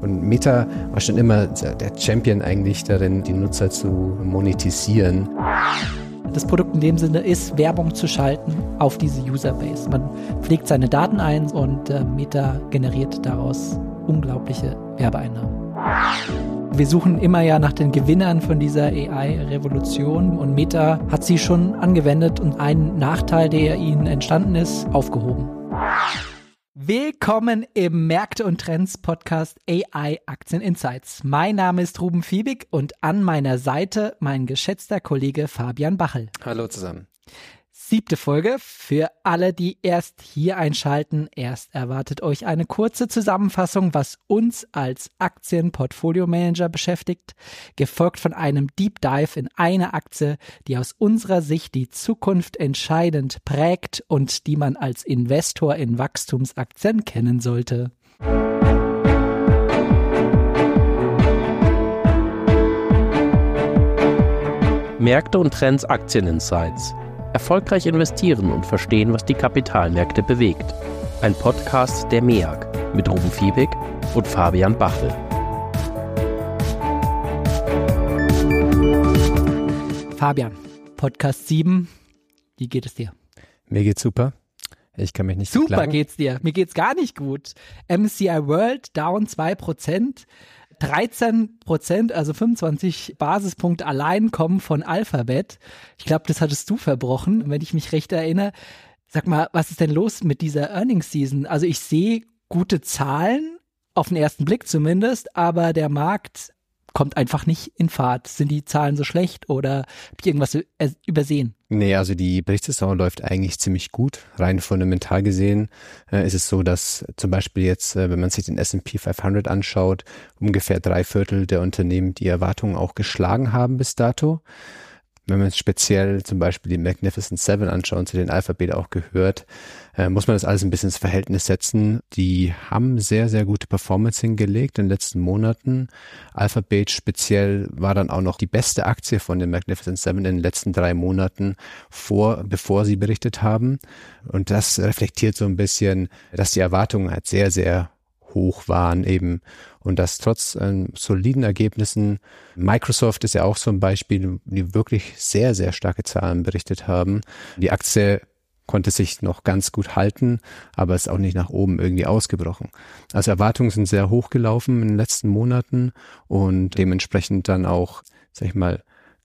Und Meta war schon immer der Champion eigentlich darin, die Nutzer zu monetisieren. Das Produkt in dem Sinne ist, Werbung zu schalten auf diese Userbase. Man pflegt seine Daten ein und äh, Meta generiert daraus unglaubliche Werbeeinnahmen. Wir suchen immer ja nach den Gewinnern von dieser AI-Revolution und Meta hat sie schon angewendet und einen Nachteil, der ihnen entstanden ist, aufgehoben. Willkommen im Märkte und Trends Podcast AI Aktien Insights. Mein Name ist Ruben Fiebig und an meiner Seite mein geschätzter Kollege Fabian Bachel. Hallo zusammen. Siebte Folge. Für alle, die erst hier einschalten, erst erwartet euch eine kurze Zusammenfassung, was uns als Aktienportfolio-Manager beschäftigt, gefolgt von einem Deep Dive in eine Aktie, die aus unserer Sicht die Zukunft entscheidend prägt und die man als Investor in Wachstumsaktien kennen sollte. Märkte und Trends Aktieninsights Erfolgreich investieren und verstehen, was die Kapitalmärkte bewegt. Ein Podcast der MEAG mit Ruben Fiebig und Fabian Bachel. Fabian, Podcast 7, wie geht es dir? Mir geht's super. Ich kann mich nicht Super beklagen. geht's dir. Mir geht's gar nicht gut. MCI World down 2%. 13 Prozent, also 25 Basispunkte allein kommen von Alphabet. Ich glaube, das hattest du verbrochen, wenn ich mich recht erinnere. Sag mal, was ist denn los mit dieser Earnings Season? Also ich sehe gute Zahlen, auf den ersten Blick zumindest, aber der Markt kommt einfach nicht in Fahrt. Sind die Zahlen so schlecht oder habe ich irgendwas übersehen? Nee, also die Berichtssaison läuft eigentlich ziemlich gut. Rein fundamental gesehen äh, ist es so, dass zum Beispiel jetzt, äh, wenn man sich den S&P 500 anschaut, ungefähr drei Viertel der Unternehmen die Erwartungen auch geschlagen haben bis dato. Wenn man speziell zum Beispiel die Magnificent Seven anschaut, zu den Alphabet auch gehört, äh, muss man das alles ein bisschen ins Verhältnis setzen. Die haben sehr, sehr gute Performance hingelegt in den letzten Monaten. Alphabet speziell war dann auch noch die beste Aktie von den Magnificent Seven in den letzten drei Monaten vor, bevor sie berichtet haben. Und das reflektiert so ein bisschen, dass die Erwartungen halt sehr, sehr hoch waren eben und das trotz ähm, soliden Ergebnissen. Microsoft ist ja auch so ein Beispiel, die wirklich sehr, sehr starke Zahlen berichtet haben. Die Aktie konnte sich noch ganz gut halten, aber ist auch nicht nach oben irgendwie ausgebrochen. Also Erwartungen sind sehr hoch gelaufen in den letzten Monaten und dementsprechend dann auch, sag ich mal,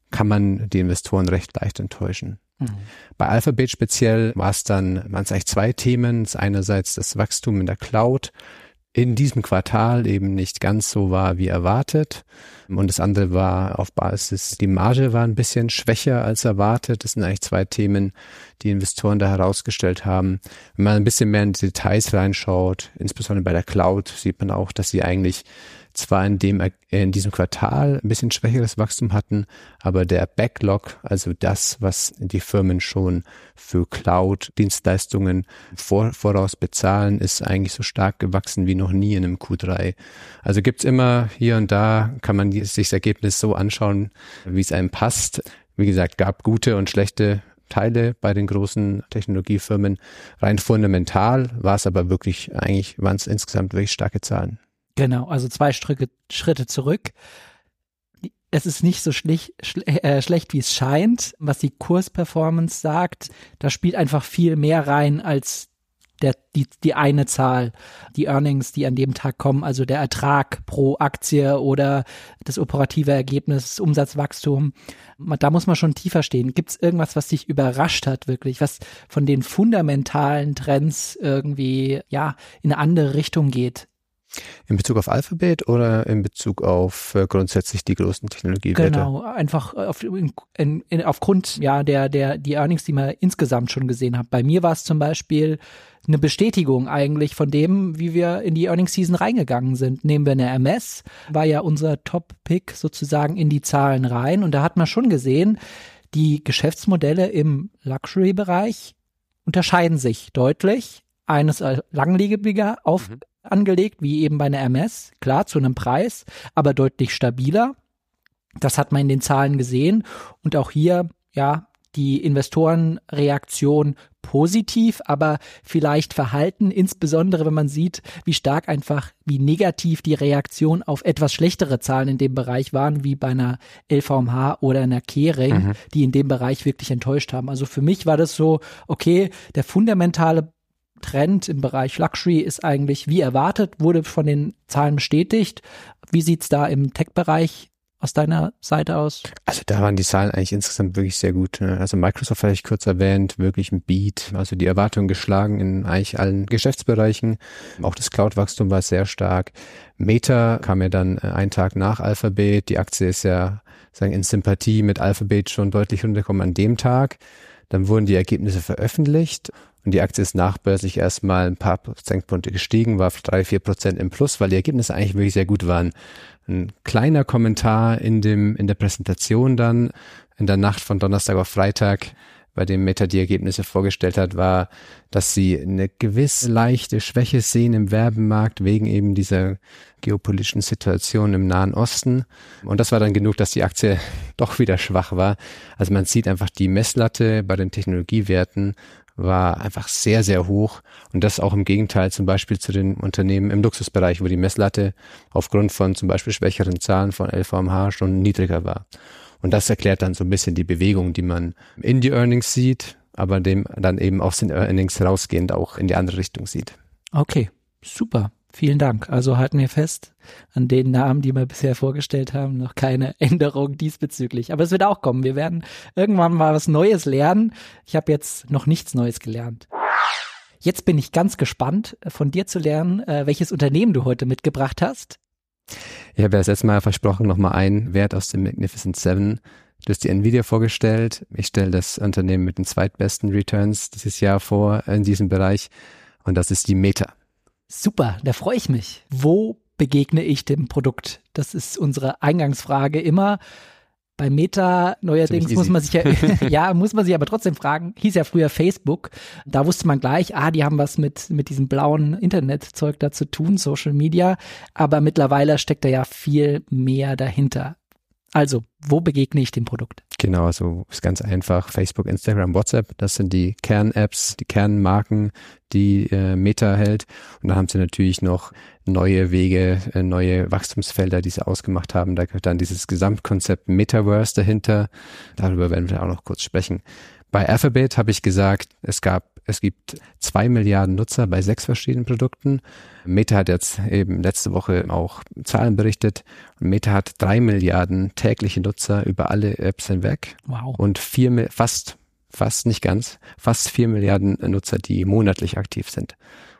kann man die Investoren recht leicht enttäuschen. Mhm. Bei Alphabet speziell war es dann, waren es eigentlich zwei Themen. Einerseits das Wachstum in der Cloud, in diesem Quartal eben nicht ganz so war wie erwartet. Und das andere war auf Basis, die Marge war ein bisschen schwächer als erwartet. Das sind eigentlich zwei Themen, die Investoren da herausgestellt haben. Wenn man ein bisschen mehr in die Details reinschaut, insbesondere bei der Cloud, sieht man auch, dass sie eigentlich zwar in dem, in diesem Quartal ein bisschen schwächeres Wachstum hatten, aber der Backlog, also das, was die Firmen schon für Cloud-Dienstleistungen vor, voraus bezahlen, ist eigentlich so stark gewachsen wie noch nie in einem Q3. Also gibt's immer hier und da, kann man sich das Ergebnis so anschauen, wie es einem passt. Wie gesagt, gab gute und schlechte Teile bei den großen Technologiefirmen. Rein fundamental war es aber wirklich, eigentlich waren es insgesamt wirklich starke Zahlen. Genau, also zwei Schritte, Schritte zurück. Es ist nicht so schlich, schle äh, schlecht, wie es scheint, was die Kursperformance sagt. Da spielt einfach viel mehr rein als der, die, die eine Zahl, die Earnings, die an dem Tag kommen, also der Ertrag pro Aktie oder das operative Ergebnis, Umsatzwachstum. Da muss man schon tiefer stehen. Gibt es irgendwas, was dich überrascht hat, wirklich, was von den fundamentalen Trends irgendwie ja in eine andere Richtung geht? In Bezug auf Alphabet oder in Bezug auf äh, grundsätzlich die großen Technologiewerte? Genau, einfach auf, in, in, aufgrund ja der der die Earnings, die man insgesamt schon gesehen hat. Bei mir war es zum Beispiel eine Bestätigung eigentlich von dem, wie wir in die Earnings Season reingegangen sind. Nehmen wir eine MS, war ja unser Top-Pick sozusagen in die Zahlen rein und da hat man schon gesehen, die Geschäftsmodelle im Luxury-Bereich unterscheiden sich deutlich. Eines langlebiger auf mhm angelegt, wie eben bei einer MS, klar zu einem Preis, aber deutlich stabiler. Das hat man in den Zahlen gesehen und auch hier, ja, die Investorenreaktion positiv, aber vielleicht verhalten, insbesondere wenn man sieht, wie stark einfach, wie negativ die Reaktion auf etwas schlechtere Zahlen in dem Bereich waren, wie bei einer LVMH oder einer Kering, mhm. die in dem Bereich wirklich enttäuscht haben. Also für mich war das so, okay, der fundamentale Trend im Bereich Luxury ist eigentlich wie erwartet, wurde von den Zahlen bestätigt. Wie sieht's da im Tech-Bereich aus deiner Seite aus? Also da waren die Zahlen eigentlich insgesamt wirklich sehr gut. Ne? Also Microsoft hatte ich kurz erwähnt, wirklich ein Beat, also die Erwartungen geschlagen in eigentlich allen Geschäftsbereichen. Auch das Cloud-Wachstum war sehr stark. Meta kam ja dann äh, einen Tag nach Alphabet. Die Aktie ist ja sagen in Sympathie mit Alphabet schon deutlich runtergekommen an dem Tag. Dann wurden die Ergebnisse veröffentlicht und die Aktie ist nachbörslich erstmal ein paar Prozentpunkte gestiegen, war drei, vier Prozent im Plus, weil die Ergebnisse eigentlich wirklich sehr gut waren ein kleiner Kommentar in dem, in der Präsentation dann, in der Nacht von Donnerstag auf Freitag, bei dem Meta die Ergebnisse vorgestellt hat, war, dass sie eine gewisse leichte Schwäche sehen im Werbemarkt wegen eben dieser geopolitischen Situation im Nahen Osten. Und das war dann genug, dass die Aktie doch wieder schwach war. Also man sieht einfach die Messlatte bei den Technologiewerten war einfach sehr, sehr hoch. Und das auch im Gegenteil zum Beispiel zu den Unternehmen im Luxusbereich, wo die Messlatte aufgrund von zum Beispiel schwächeren Zahlen von LVMH schon niedriger war. Und das erklärt dann so ein bisschen die Bewegung, die man in die Earnings sieht, aber dem dann eben aus den Earnings rausgehend auch in die andere Richtung sieht. Okay, super. Vielen Dank. Also halten wir fest, an den Namen, die wir bisher vorgestellt haben, noch keine Änderung diesbezüglich. Aber es wird auch kommen. Wir werden irgendwann mal was Neues lernen. Ich habe jetzt noch nichts Neues gelernt. Jetzt bin ich ganz gespannt, von dir zu lernen, äh, welches Unternehmen du heute mitgebracht hast. Ich habe ja das letzte Mal versprochen, nochmal einen Wert aus dem Magnificent Seven. Du hast die Nvidia vorgestellt. Ich stelle das Unternehmen mit den zweitbesten Returns dieses Jahr vor in diesem Bereich. Und das ist die Meta. Super, da freue ich mich. Wo begegne ich dem Produkt? Das ist unsere Eingangsfrage immer. Bei Meta neuerdings muss man sich ja, ja, muss man sich aber trotzdem fragen, hieß ja früher Facebook. Da wusste man gleich, ah, die haben was mit, mit diesem blauen Internetzeug da zu tun, Social Media. Aber mittlerweile steckt da ja viel mehr dahinter. Also, wo begegne ich dem Produkt? Genau, also ist ganz einfach. Facebook, Instagram, WhatsApp, das sind die Kern-Apps, die Kernmarken, die äh, Meta hält. Und da haben sie natürlich noch neue Wege, äh, neue Wachstumsfelder, die sie ausgemacht haben. Da gehört dann dieses Gesamtkonzept Metaverse dahinter. Darüber werden wir auch noch kurz sprechen. Bei Alphabet habe ich gesagt, es gab, es gibt zwei Milliarden Nutzer bei sechs verschiedenen Produkten. Meta hat jetzt eben letzte Woche auch Zahlen berichtet Meta hat drei Milliarden tägliche Nutzer über alle Apps hinweg. Wow. Und vier, fast, fast nicht ganz, fast vier Milliarden Nutzer, die monatlich aktiv sind.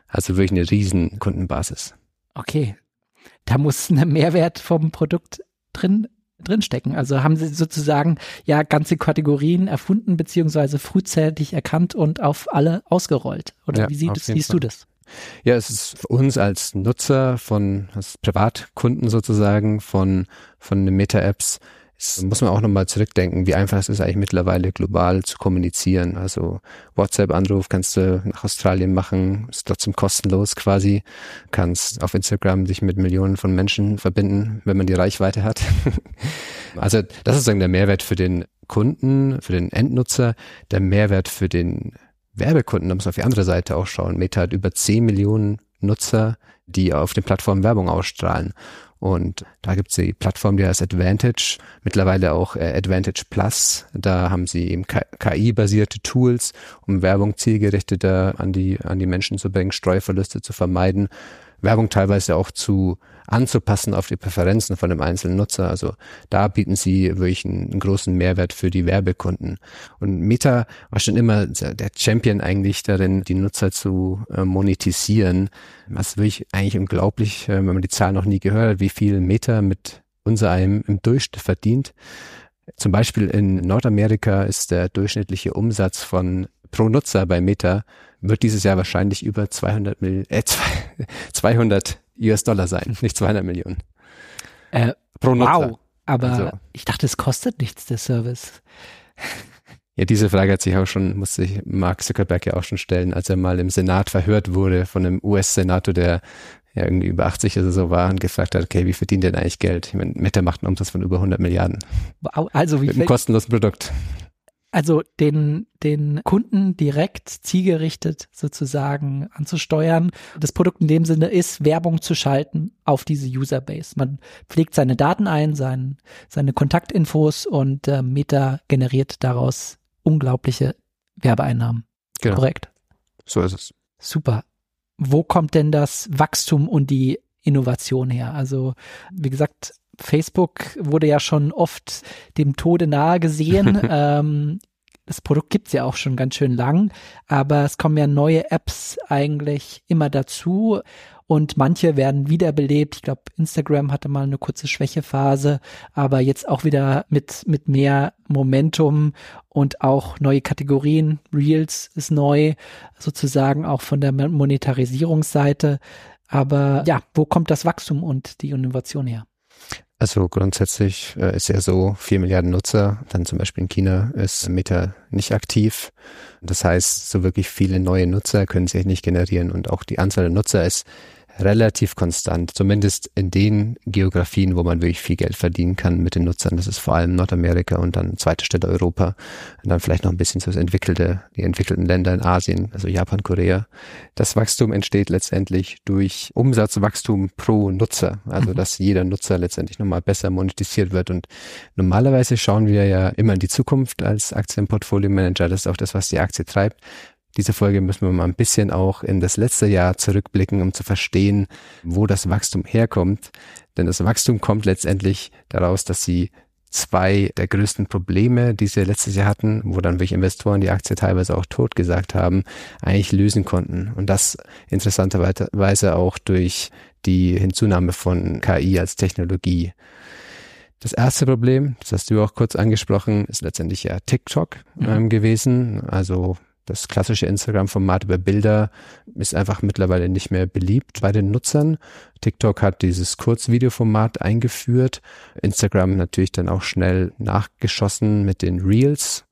Also wirklich eine riesen Kundenbasis. Okay. Da muss ein Mehrwert vom Produkt drin drinstecken. Also haben sie sozusagen ja ganze Kategorien erfunden beziehungsweise frühzeitig erkannt und auf alle ausgerollt. Oder ja, wie siehst, siehst du das? Ja, es ist für uns als Nutzer von als Privatkunden sozusagen von von den Meta-Apps das muss man auch nochmal zurückdenken, wie einfach es ist eigentlich mittlerweile global zu kommunizieren. Also WhatsApp-Anruf kannst du nach Australien machen, ist trotzdem kostenlos quasi. Kannst auf Instagram sich mit Millionen von Menschen verbinden, wenn man die Reichweite hat. also das ist sozusagen der Mehrwert für den Kunden, für den Endnutzer, der Mehrwert für den Werbekunden, da muss man auf die andere Seite auch schauen. Meta hat über 10 Millionen Nutzer, die auf den Plattformen Werbung ausstrahlen. Und da gibt es die Plattform, die heißt Advantage, mittlerweile auch äh, Advantage Plus. Da haben sie eben KI-basierte Tools, um Werbung zielgerichteter an die, an die Menschen zu bringen, Streuverluste zu vermeiden. Werbung teilweise auch zu anzupassen auf die Präferenzen von dem einzelnen Nutzer. Also da bieten sie wirklich einen, einen großen Mehrwert für die Werbekunden. Und Meta war schon immer der Champion eigentlich darin, die Nutzer zu äh, monetisieren. Was wirklich eigentlich unglaublich, äh, wenn man die Zahl noch nie gehört hat, wie viel Meta mit unser einem im Durchschnitt verdient. Zum Beispiel in Nordamerika ist der durchschnittliche Umsatz von pro Nutzer bei Meta wird dieses Jahr wahrscheinlich über 200 Mil äh, 200 US-Dollar sein, nicht 200 Millionen. Äh, Pro Nutzer. Wow, aber also. ich dachte, es kostet nichts, der Service. Ja, diese Frage hat sich auch schon, musste sich Mark Zuckerberg ja auch schon stellen, als er mal im Senat verhört wurde von einem US-Senator, der ja irgendwie über 80 oder so war und gefragt hat, okay, wie verdient denn eigentlich Geld? Ich meine, Meta macht einen Umsatz von über 100 Milliarden. Also wie Mit einem kostenlosen Produkt. Also den, den Kunden direkt zielgerichtet sozusagen anzusteuern. Das Produkt in dem Sinne ist, Werbung zu schalten auf diese Userbase. Man pflegt seine Daten ein, sein, seine Kontaktinfos und äh, Meta generiert daraus unglaubliche Werbeeinnahmen. Genau. Korrekt. So ist es. Super. Wo kommt denn das Wachstum und die Innovation her? Also, wie gesagt, Facebook wurde ja schon oft dem Tode nahe gesehen. ähm, das Produkt gibt's ja auch schon ganz schön lang, aber es kommen ja neue Apps eigentlich immer dazu und manche werden wiederbelebt. Ich glaube, Instagram hatte mal eine kurze Schwächephase, aber jetzt auch wieder mit, mit mehr Momentum und auch neue Kategorien. Reels ist neu, sozusagen auch von der Monetarisierungsseite. Aber ja, wo kommt das Wachstum und die Innovation her? Also grundsätzlich äh, ist ja so, vier Milliarden Nutzer, dann zum Beispiel in China ist Meta nicht aktiv. Das heißt, so wirklich viele neue Nutzer können sich nicht generieren und auch die Anzahl der Nutzer ist relativ konstant, zumindest in den Geografien, wo man wirklich viel Geld verdienen kann mit den Nutzern. Das ist vor allem Nordamerika und dann zweite Stelle Europa und dann vielleicht noch ein bisschen so das entwickelte, die entwickelten Länder in Asien, also Japan, Korea. Das Wachstum entsteht letztendlich durch Umsatzwachstum pro Nutzer, also mhm. dass jeder Nutzer letztendlich nochmal besser monetisiert wird und normalerweise schauen wir ja immer in die Zukunft als Aktienportfolio Manager. Das ist auch das, was die Aktie treibt diese Folge müssen wir mal ein bisschen auch in das letzte Jahr zurückblicken, um zu verstehen, wo das Wachstum herkommt. Denn das Wachstum kommt letztendlich daraus, dass sie zwei der größten Probleme, die sie letztes Jahr hatten, wo dann wirklich Investoren die Aktie teilweise auch tot gesagt haben, eigentlich lösen konnten. Und das interessanterweise auch durch die Hinzunahme von KI als Technologie. Das erste Problem, das hast du auch kurz angesprochen, ist letztendlich ja TikTok ähm, gewesen. Also das klassische Instagram-Format über Bilder ist einfach mittlerweile nicht mehr beliebt bei den Nutzern. TikTok hat dieses Kurzvideoformat eingeführt. Instagram natürlich dann auch schnell nachgeschossen mit den Reels.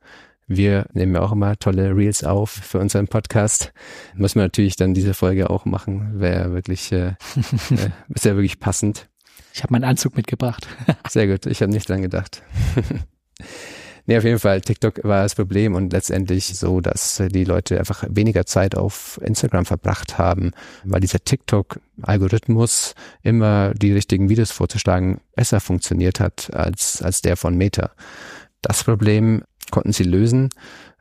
Wir nehmen ja auch immer tolle Reels auf für unseren Podcast. Muss man natürlich dann diese Folge auch machen. Wäre wirklich, äh, äh, ist ja wirklich passend. Ich habe meinen Anzug mitgebracht. Sehr gut, ich habe nicht dran gedacht. Nee, auf jeden Fall, TikTok war das Problem und letztendlich so, dass die Leute einfach weniger Zeit auf Instagram verbracht haben, weil dieser TikTok-Algorithmus immer die richtigen Videos vorzuschlagen besser funktioniert hat als, als der von Meta. Das Problem konnten sie lösen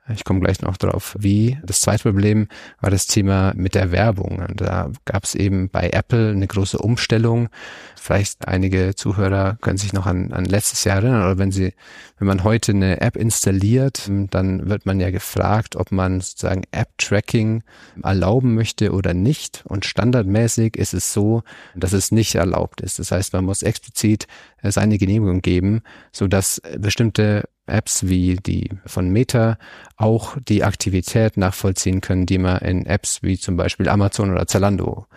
ich komme gleich noch drauf, wie. Das zweite Problem war das Thema mit der Werbung. Da gab es eben bei Apple eine große Umstellung. Vielleicht einige Zuhörer können sich noch an, an letztes Jahr erinnern, oder wenn sie, wenn man heute eine App installiert, dann wird man ja gefragt, ob man sozusagen App-Tracking erlauben möchte oder nicht. Und standardmäßig ist es so, dass es nicht erlaubt ist. Das heißt, man muss explizit seine Genehmigung geben, so dass bestimmte Apps wie die von Meta auch die Aktivität nachvollziehen können, die man in Apps wie zum Beispiel Amazon oder Zalando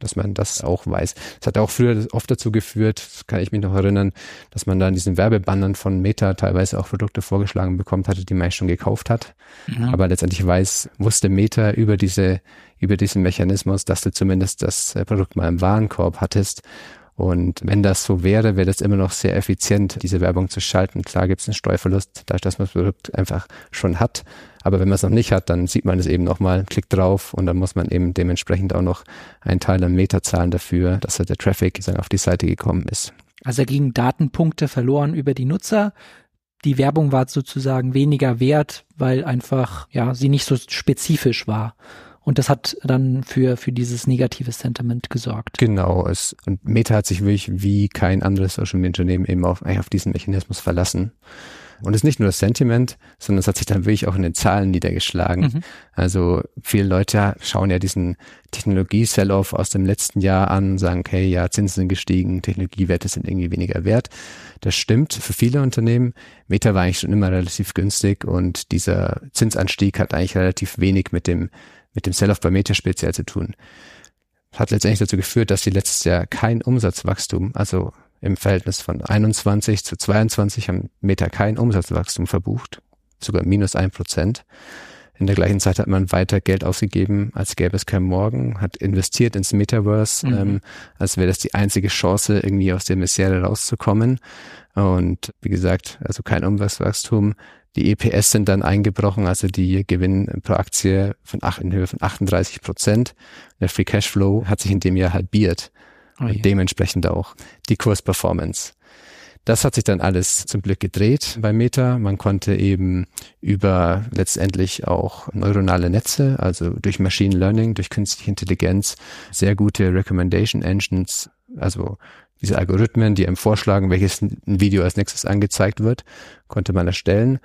dass man das auch weiß. Es hat auch früher oft dazu geführt, kann ich mich noch erinnern, dass man da in diesen Werbebannern von Meta teilweise auch Produkte vorgeschlagen bekommt hatte, die man schon gekauft hat. Mhm. Aber letztendlich weiß, wusste Meta über diese, über diesen Mechanismus, dass du zumindest das Produkt mal im Warenkorb hattest und wenn das so wäre, wäre das immer noch sehr effizient, diese Werbung zu schalten. Klar gibt es einen Steuerverlust, dadurch, dass man das Produkt einfach schon hat. Aber wenn man es noch nicht hat, dann sieht man es eben nochmal, klickt drauf und dann muss man eben dementsprechend auch noch einen Teil an Meter zahlen dafür, dass halt der Traffic auf die Seite gekommen ist. Also gingen Datenpunkte verloren über die Nutzer. Die Werbung war sozusagen weniger wert, weil einfach, ja, sie nicht so spezifisch war. Und das hat dann für, für dieses negative Sentiment gesorgt. Genau. Es, und Meta hat sich wirklich wie kein anderes Social Media Unternehmen eben auf, auf diesen Mechanismus verlassen. Und es ist nicht nur das Sentiment, sondern es hat sich dann wirklich auch in den Zahlen niedergeschlagen. Mhm. Also viele Leute schauen ja diesen Technologie-Sell-Off aus dem letzten Jahr an und sagen, okay, ja, Zinsen sind gestiegen, Technologiewerte sind irgendwie weniger wert. Das stimmt für viele Unternehmen. Meta war eigentlich schon immer relativ günstig und dieser Zinsanstieg hat eigentlich relativ wenig mit dem mit dem Sell-off bei Meta speziell zu tun. Hat letztendlich dazu geführt, dass sie letztes Jahr kein Umsatzwachstum, also im Verhältnis von 21 zu 22 haben Meta kein Umsatzwachstum verbucht, sogar minus ein Prozent. In der gleichen Zeit hat man weiter Geld ausgegeben, als gäbe es kein Morgen, hat investiert ins Metaverse, mhm. ähm, als wäre das die einzige Chance, irgendwie aus der Misere rauszukommen. Und wie gesagt, also kein Umsatzwachstum, Die EPS sind dann eingebrochen, also die Gewinn pro Aktie von acht, in Höhe von 38 Prozent. Der Free Cashflow hat sich in dem Jahr halbiert. Oh und dementsprechend auch die Kursperformance. Das hat sich dann alles zum Glück gedreht bei Meta. Man konnte eben über letztendlich auch neuronale Netze, also durch Machine Learning, durch künstliche Intelligenz, sehr gute Recommendation Engines, also diese Algorithmen, die einem vorschlagen, welches Video als nächstes angezeigt wird, konnte man erstellen.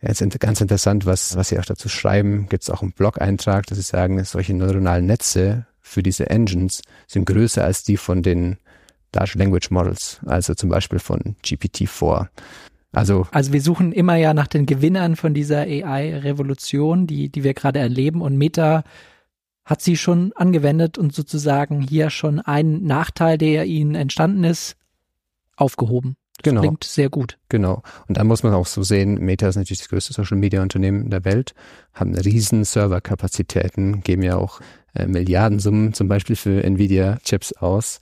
Jetzt ganz interessant, was, was Sie auch dazu schreiben, gibt es auch einen Blog-Eintrag, dass Sie sagen, solche neuronalen Netze für diese Engines sind größer als die von den Large Language Models, also zum Beispiel von GPT-4. Also, also wir suchen immer ja nach den Gewinnern von dieser AI-Revolution, die, die wir gerade erleben und Meta hat sie schon angewendet und sozusagen hier schon einen Nachteil, der ihnen entstanden ist, aufgehoben. Das genau. klingt sehr gut. Genau. Und da muss man auch so sehen, Meta ist natürlich das größte Social Media Unternehmen der Welt, haben riesen Serverkapazitäten, geben ja auch äh, Milliardensummen zum Beispiel für Nvidia Chips aus.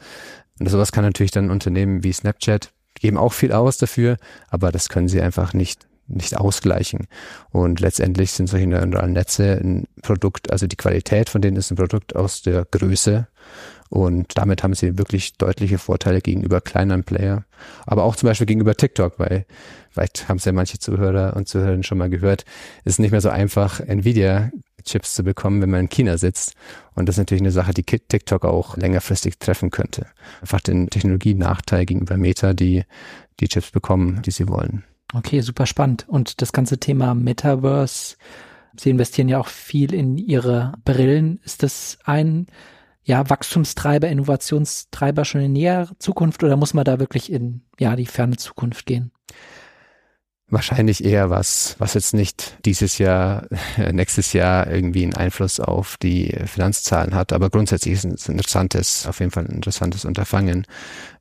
Und sowas kann natürlich dann Unternehmen wie Snapchat geben auch viel aus dafür, aber das können sie einfach nicht nicht ausgleichen. Und letztendlich sind solche neuronalen Netze ein Produkt, also die Qualität von denen ist ein Produkt aus der Größe. Und damit haben sie wirklich deutliche Vorteile gegenüber kleineren Player. Aber auch zum Beispiel gegenüber TikTok, weil vielleicht haben es ja manche Zuhörer und Zuhörerinnen schon mal gehört, ist nicht mehr so einfach, Nvidia Chips zu bekommen, wenn man in China sitzt. Und das ist natürlich eine Sache, die TikTok auch längerfristig treffen könnte. Einfach den Technologienachteil gegenüber Meta, die die Chips bekommen, die sie wollen. Okay, super spannend. Und das ganze Thema Metaverse, Sie investieren ja auch viel in Ihre Brillen. Ist das ein ja, Wachstumstreiber, Innovationstreiber schon in näherer Zukunft oder muss man da wirklich in ja, die ferne Zukunft gehen? wahrscheinlich eher was, was jetzt nicht dieses Jahr, nächstes Jahr irgendwie einen Einfluss auf die Finanzzahlen hat. Aber grundsätzlich ist es ein interessantes, auf jeden Fall ein interessantes Unterfangen.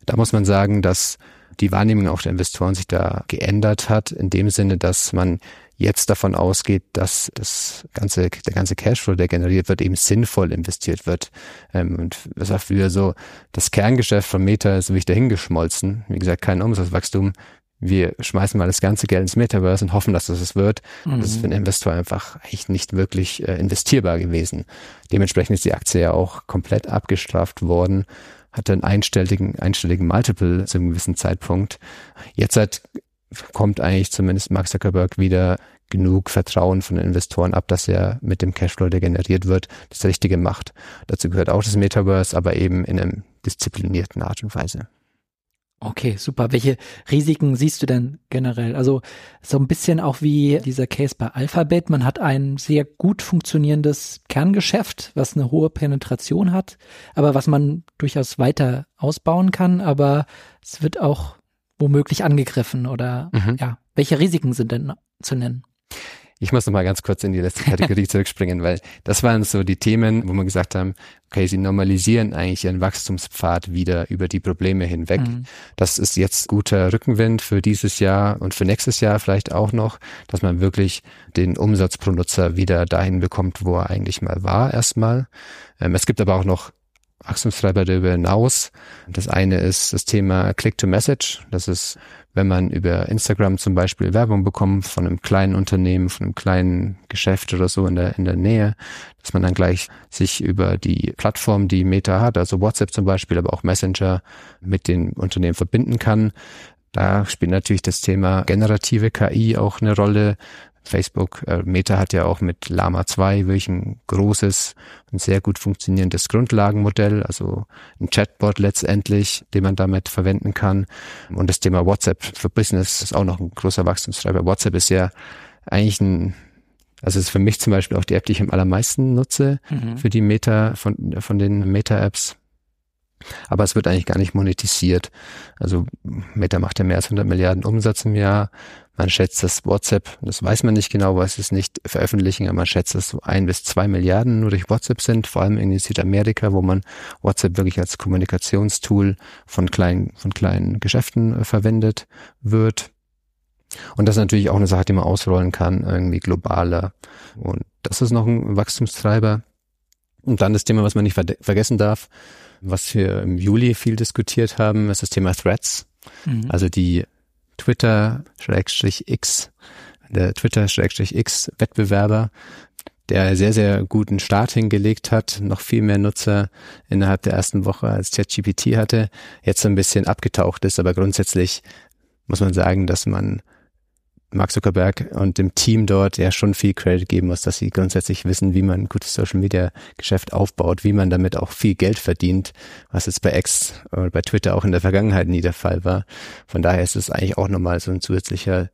Da muss man sagen, dass die Wahrnehmung auch der Investoren sich da geändert hat, in dem Sinne, dass man jetzt davon ausgeht, dass das ganze, der ganze Cashflow, der generiert wird, eben sinnvoll investiert wird. Ähm, und das war früher so, das Kerngeschäft von Meta ist wirklich dahingeschmolzen. Wie gesagt, kein Umsatzwachstum wir schmeißen mal das ganze Geld ins Metaverse und hoffen, dass das es wird. Mhm. Das ist für einen Investor einfach eigentlich nicht wirklich äh, investierbar gewesen. Dementsprechend ist die Aktie ja auch komplett abgestraft worden, hatte einen einstelligen, einstelligen Multiple zu einem gewissen Zeitpunkt. Jetzt halt kommt eigentlich zumindest Mark Zuckerberg wieder genug Vertrauen von den Investoren ab, dass er mit dem Cashflow, der generiert wird, das Richtige macht. Dazu gehört auch das Metaverse, aber eben in einem disziplinierten Art und Weise. Okay, super. Welche Risiken siehst du denn generell? Also so ein bisschen auch wie dieser Case bei Alphabet. Man hat ein sehr gut funktionierendes Kerngeschäft, was eine hohe Penetration hat, aber was man durchaus weiter ausbauen kann, aber es wird auch womöglich angegriffen oder mhm. ja. Welche Risiken sind denn zu nennen? Ich muss noch mal ganz kurz in die letzte Kategorie zurückspringen, weil das waren so die Themen, wo wir gesagt haben, okay, sie normalisieren eigentlich ihren Wachstumspfad wieder über die Probleme hinweg. Mhm. Das ist jetzt guter Rückenwind für dieses Jahr und für nächstes Jahr vielleicht auch noch, dass man wirklich den Umsatz pro Nutzer wieder dahin bekommt, wo er eigentlich mal war erstmal. Ähm, es gibt aber auch noch Wachstumstreiber darüber hinaus. Das eine ist das Thema Click-to-Message. Das ist wenn man über Instagram zum Beispiel Werbung bekommt von einem kleinen Unternehmen, von einem kleinen Geschäft oder so in der, in der Nähe, dass man dann gleich sich über die Plattform, die Meta hat, also WhatsApp zum Beispiel, aber auch Messenger mit den Unternehmen verbinden kann. Da spielt natürlich das Thema generative KI auch eine Rolle. Facebook, äh, Meta hat ja auch mit Lama 2 wirklich ein großes und sehr gut funktionierendes Grundlagenmodell, also ein Chatbot letztendlich, den man damit verwenden kann. Und das Thema WhatsApp für Business ist auch noch ein großer Wachstumstreiber. WhatsApp ist ja eigentlich ein also es ist für mich zum Beispiel auch die App, die ich am allermeisten nutze mhm. für die Meta, von, von den Meta-Apps. Aber es wird eigentlich gar nicht monetisiert. Also Meta macht ja mehr als 100 Milliarden Umsatz im Jahr. Man schätzt, dass WhatsApp, das weiß man nicht genau, weil es ist nicht veröffentlichen, aber man schätzt, dass so ein bis zwei Milliarden nur durch WhatsApp sind, vor allem in Südamerika, wo man WhatsApp wirklich als Kommunikationstool von kleinen, von kleinen Geschäften äh, verwendet wird. Und das ist natürlich auch eine Sache, die man ausrollen kann, irgendwie globaler. Und das ist noch ein Wachstumstreiber. Und dann das Thema, was man nicht ver vergessen darf, was wir im Juli viel diskutiert haben, ist das Thema Threads. Mhm. Also die Twitter-X der Twitter-X-Wettbewerber, der sehr, sehr guten Start hingelegt hat, noch viel mehr Nutzer innerhalb der ersten Woche als ChatGPT hatte, jetzt so ein bisschen abgetaucht ist, aber grundsätzlich muss man sagen, dass man Mark Zuckerberg und dem Team dort ja schon viel Credit geben muss, dass sie grundsätzlich wissen, wie man ein gutes Social Media Geschäft aufbaut, wie man damit auch viel Geld verdient, was jetzt bei X oder bei Twitter auch in der Vergangenheit nie der Fall war. Von daher ist es eigentlich auch nochmal so ein zusätzliches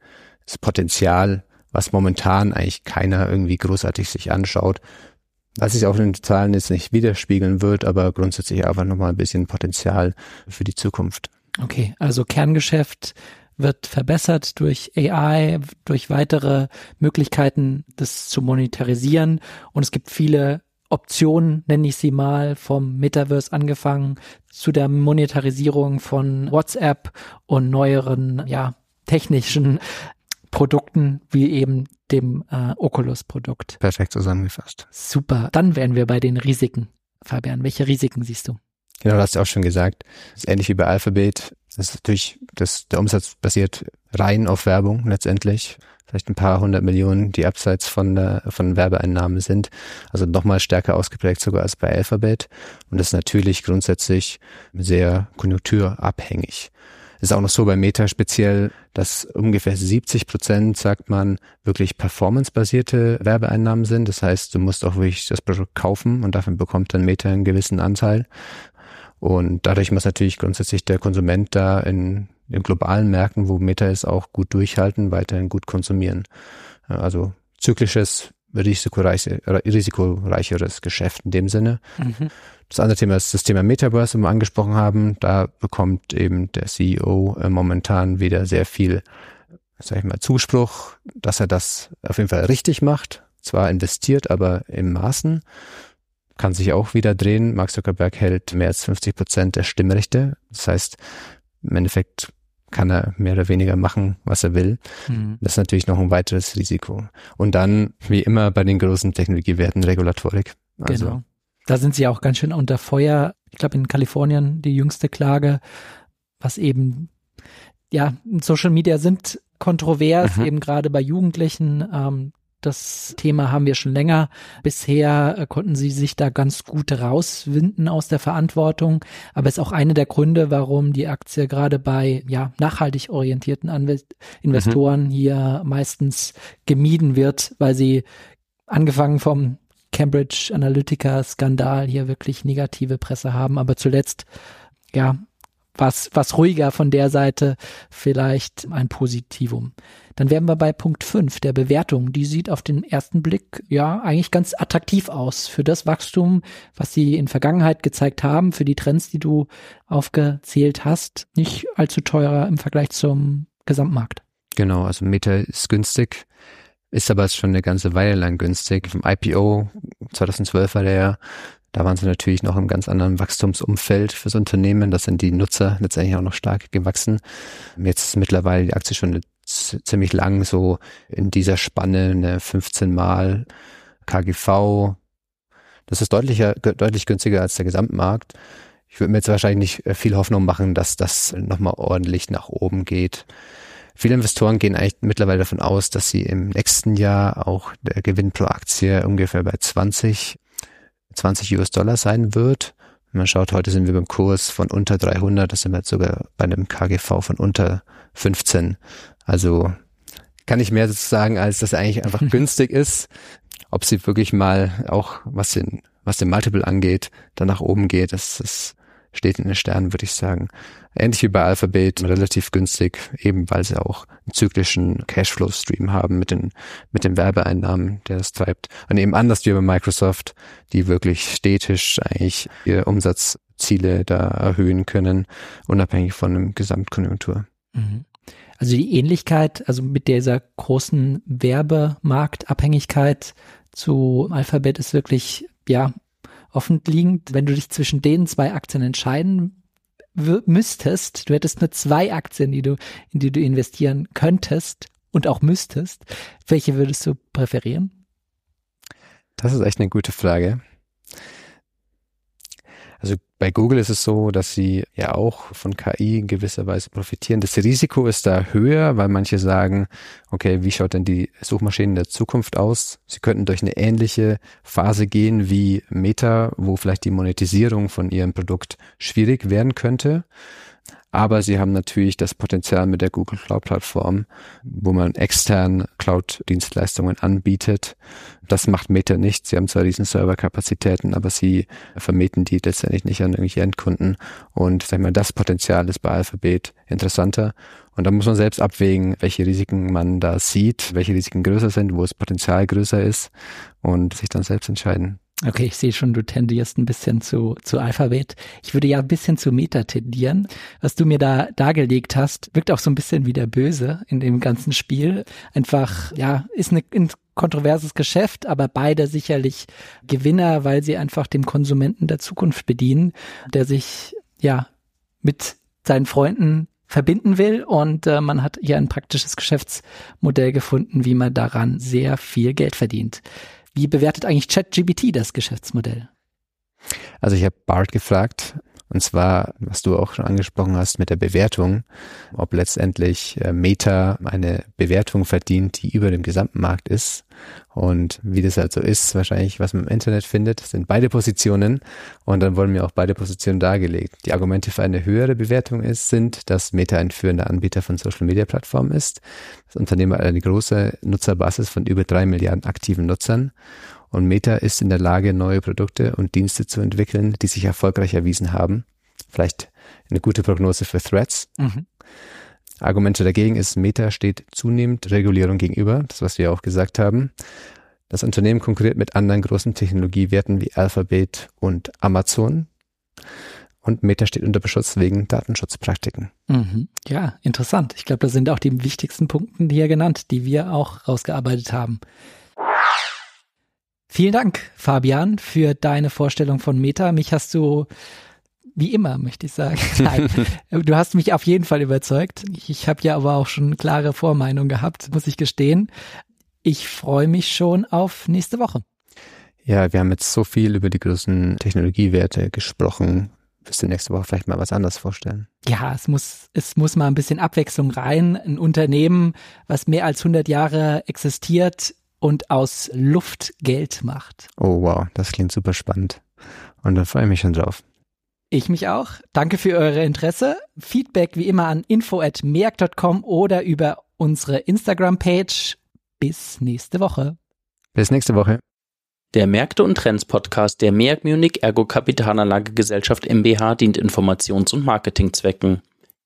Potenzial, was momentan eigentlich keiner irgendwie großartig sich anschaut. Was sich auch in den Zahlen jetzt nicht widerspiegeln wird, aber grundsätzlich einfach nochmal ein bisschen Potenzial für die Zukunft. Okay, also Kerngeschäft wird verbessert durch AI, durch weitere Möglichkeiten, das zu monetarisieren. Und es gibt viele Optionen, nenne ich sie mal, vom Metaverse angefangen zu der Monetarisierung von WhatsApp und neueren, ja, technischen Produkten, wie eben dem äh, Oculus-Produkt. Perfekt zusammengefasst. Super. Dann wären wir bei den Risiken. Fabian, welche Risiken siehst du? Genau, du hast ja auch schon gesagt. Das ist ähnlich wie bei Alphabet. Das ist natürlich, das, der Umsatz basiert rein auf Werbung letztendlich. Vielleicht ein paar hundert Millionen, die abseits von, der, von Werbeeinnahmen sind. Also nochmal stärker ausgeprägt sogar als bei Alphabet. Und das ist natürlich grundsätzlich sehr konjunkturabhängig. Ist auch noch so bei Meta speziell, dass ungefähr 70 Prozent, sagt man, wirklich performancebasierte Werbeeinnahmen sind. Das heißt, du musst auch wirklich das Produkt kaufen und davon bekommt dann Meta einen gewissen Anteil. Und dadurch muss natürlich grundsätzlich der Konsument da in, in globalen Märkten, wo Meta ist, auch gut durchhalten, weiterhin gut konsumieren. Also zyklisches, risikoreiche, risikoreicheres Geschäft in dem Sinne. Mhm. Das andere Thema ist das Thema Metaverse, das wir angesprochen haben. Da bekommt eben der CEO äh, momentan wieder sehr viel, sag ich mal, Zuspruch, dass er das auf jeden Fall richtig macht. Zwar investiert, aber im Maßen kann sich auch wieder drehen. Mark Zuckerberg hält mehr als 50 Prozent der Stimmrechte. Das heißt, im Endeffekt kann er mehr oder weniger machen, was er will. Mhm. Das ist natürlich noch ein weiteres Risiko. Und dann, wie immer bei den großen Technologiewerten, Regulatorik. Also, genau. Da sind sie auch ganz schön unter Feuer. Ich glaube, in Kalifornien die jüngste Klage, was eben, ja, Social Media sind kontrovers, mhm. eben gerade bei Jugendlichen. Ähm, das Thema haben wir schon länger. Bisher äh, konnten sie sich da ganz gut rauswinden aus der Verantwortung. Aber es ist auch eine der Gründe, warum die Aktie gerade bei ja, nachhaltig orientierten Investoren mhm. hier meistens gemieden wird, weil sie angefangen vom Cambridge Analytica Skandal hier wirklich negative Presse haben. Aber zuletzt, ja, was, was ruhiger von der Seite vielleicht ein Positivum. Dann wären wir bei Punkt 5, der Bewertung. Die sieht auf den ersten Blick ja eigentlich ganz attraktiv aus für das Wachstum, was sie in Vergangenheit gezeigt haben, für die Trends, die du aufgezählt hast. Nicht allzu teurer im Vergleich zum Gesamtmarkt. Genau, also Meta ist günstig, ist aber schon eine ganze Weile lang günstig. Vom IPO 2012 war der ja da waren sie natürlich noch im ganz anderen Wachstumsumfeld fürs Unternehmen. Das sind die Nutzer letztendlich auch noch stark gewachsen. Jetzt ist mittlerweile die Aktie schon ziemlich lang so in dieser Spanne, eine 15 Mal KGV. Das ist deutlicher, deutlich günstiger als der Gesamtmarkt. Ich würde mir jetzt wahrscheinlich nicht äh, viel Hoffnung machen, dass das nochmal ordentlich nach oben geht. Viele Investoren gehen eigentlich mittlerweile davon aus, dass sie im nächsten Jahr auch der Gewinn pro Aktie ungefähr bei 20 20 US-Dollar sein wird. Wenn man schaut, heute sind wir beim Kurs von unter 300, das sind wir jetzt sogar bei einem KGV von unter 15. Also kann ich mehr sagen, als dass er eigentlich einfach günstig ist. Ob sie wirklich mal auch, was den, was den Multiple angeht, dann nach oben geht, das, das steht in den Sternen, würde ich sagen. Ähnlich wie bei Alphabet, relativ günstig, eben weil sie auch einen zyklischen Cashflow-Stream haben mit den, mit den Werbeeinnahmen, der das treibt. Und eben anders wie bei Microsoft, die wirklich stetisch eigentlich ihre Umsatzziele da erhöhen können, unabhängig von dem Gesamtkonjunktur. Mhm. Also die Ähnlichkeit, also mit dieser großen Werbemarktabhängigkeit zu Alphabet ist wirklich, ja, offen liegend. Wenn du dich zwischen den zwei Aktien entscheiden müsstest, du hättest nur zwei Aktien, die du, in die du investieren könntest und auch müsstest, welche würdest du präferieren? Das ist echt eine gute Frage. Bei Google ist es so, dass sie ja auch von KI in gewisser Weise profitieren. Das Risiko ist da höher, weil manche sagen, okay, wie schaut denn die Suchmaschinen der Zukunft aus? Sie könnten durch eine ähnliche Phase gehen wie Meta, wo vielleicht die Monetisierung von ihrem Produkt schwierig werden könnte. Aber sie haben natürlich das Potenzial mit der Google Cloud Plattform, wo man extern Cloud-Dienstleistungen anbietet. Das macht Meta nicht. Sie haben zwar riesen Serverkapazitäten, aber sie vermieten die letztendlich nicht an irgendwelche Endkunden. Und sag mal, das Potenzial ist bei Alphabet interessanter. Und da muss man selbst abwägen, welche Risiken man da sieht, welche Risiken größer sind, wo das Potenzial größer ist und sich dann selbst entscheiden. Okay, ich sehe schon, du tendierst ein bisschen zu, zu Alphabet. Ich würde ja ein bisschen zu Meta tendieren. Was du mir da dargelegt hast, wirkt auch so ein bisschen wie der Böse in dem ganzen Spiel. Einfach, ja, ist eine, ein kontroverses Geschäft, aber beide sicherlich Gewinner, weil sie einfach dem Konsumenten der Zukunft bedienen, der sich, ja, mit seinen Freunden verbinden will und äh, man hat hier ein praktisches Geschäftsmodell gefunden, wie man daran sehr viel Geld verdient. Wie bewertet eigentlich ChatGBT das Geschäftsmodell? Also ich habe Bart gefragt, und zwar, was du auch schon angesprochen hast mit der Bewertung, ob letztendlich äh, Meta eine Bewertung verdient, die über dem gesamten Markt ist. Und wie das halt so ist, wahrscheinlich, was man im Internet findet, sind beide Positionen. Und dann wurden mir auch beide Positionen dargelegt. Die Argumente für eine höhere Bewertung ist, sind, dass Meta ein führender Anbieter von Social Media Plattformen ist. Das Unternehmen hat eine große Nutzerbasis von über drei Milliarden aktiven Nutzern. Und Meta ist in der Lage, neue Produkte und Dienste zu entwickeln, die sich erfolgreich erwiesen haben. Vielleicht eine gute Prognose für Threads. Mhm. Argumente dagegen ist, Meta steht zunehmend Regulierung gegenüber, das was wir auch gesagt haben. Das Unternehmen konkurriert mit anderen großen Technologiewerten wie Alphabet und Amazon. Und Meta steht unter Beschutz wegen Datenschutzpraktiken. Mhm. Ja, interessant. Ich glaube, das sind auch die wichtigsten Punkte hier genannt, die wir auch rausgearbeitet haben. Vielen Dank, Fabian, für deine Vorstellung von Meta. Mich hast du wie immer, möchte ich sagen. Nein, du hast mich auf jeden Fall überzeugt. Ich habe ja aber auch schon klare Vormeinung gehabt, muss ich gestehen. Ich freue mich schon auf nächste Woche. Ja, wir haben jetzt so viel über die großen Technologiewerte gesprochen. Wirst du nächste Woche vielleicht mal was anderes vorstellen? Ja, es muss, es muss mal ein bisschen Abwechslung rein. Ein Unternehmen, was mehr als 100 Jahre existiert, und aus Luft Geld macht. Oh wow, das klingt super spannend. Und da freue ich mich schon drauf. Ich mich auch. Danke für eure Interesse. Feedback wie immer an info@merk.com oder über unsere Instagram-Page. Bis nächste Woche. Bis nächste Woche. Der Märkte und Trends Podcast der Merck Munich Ergo Kapitalanlage Gesellschaft MBH dient Informations- und Marketingzwecken.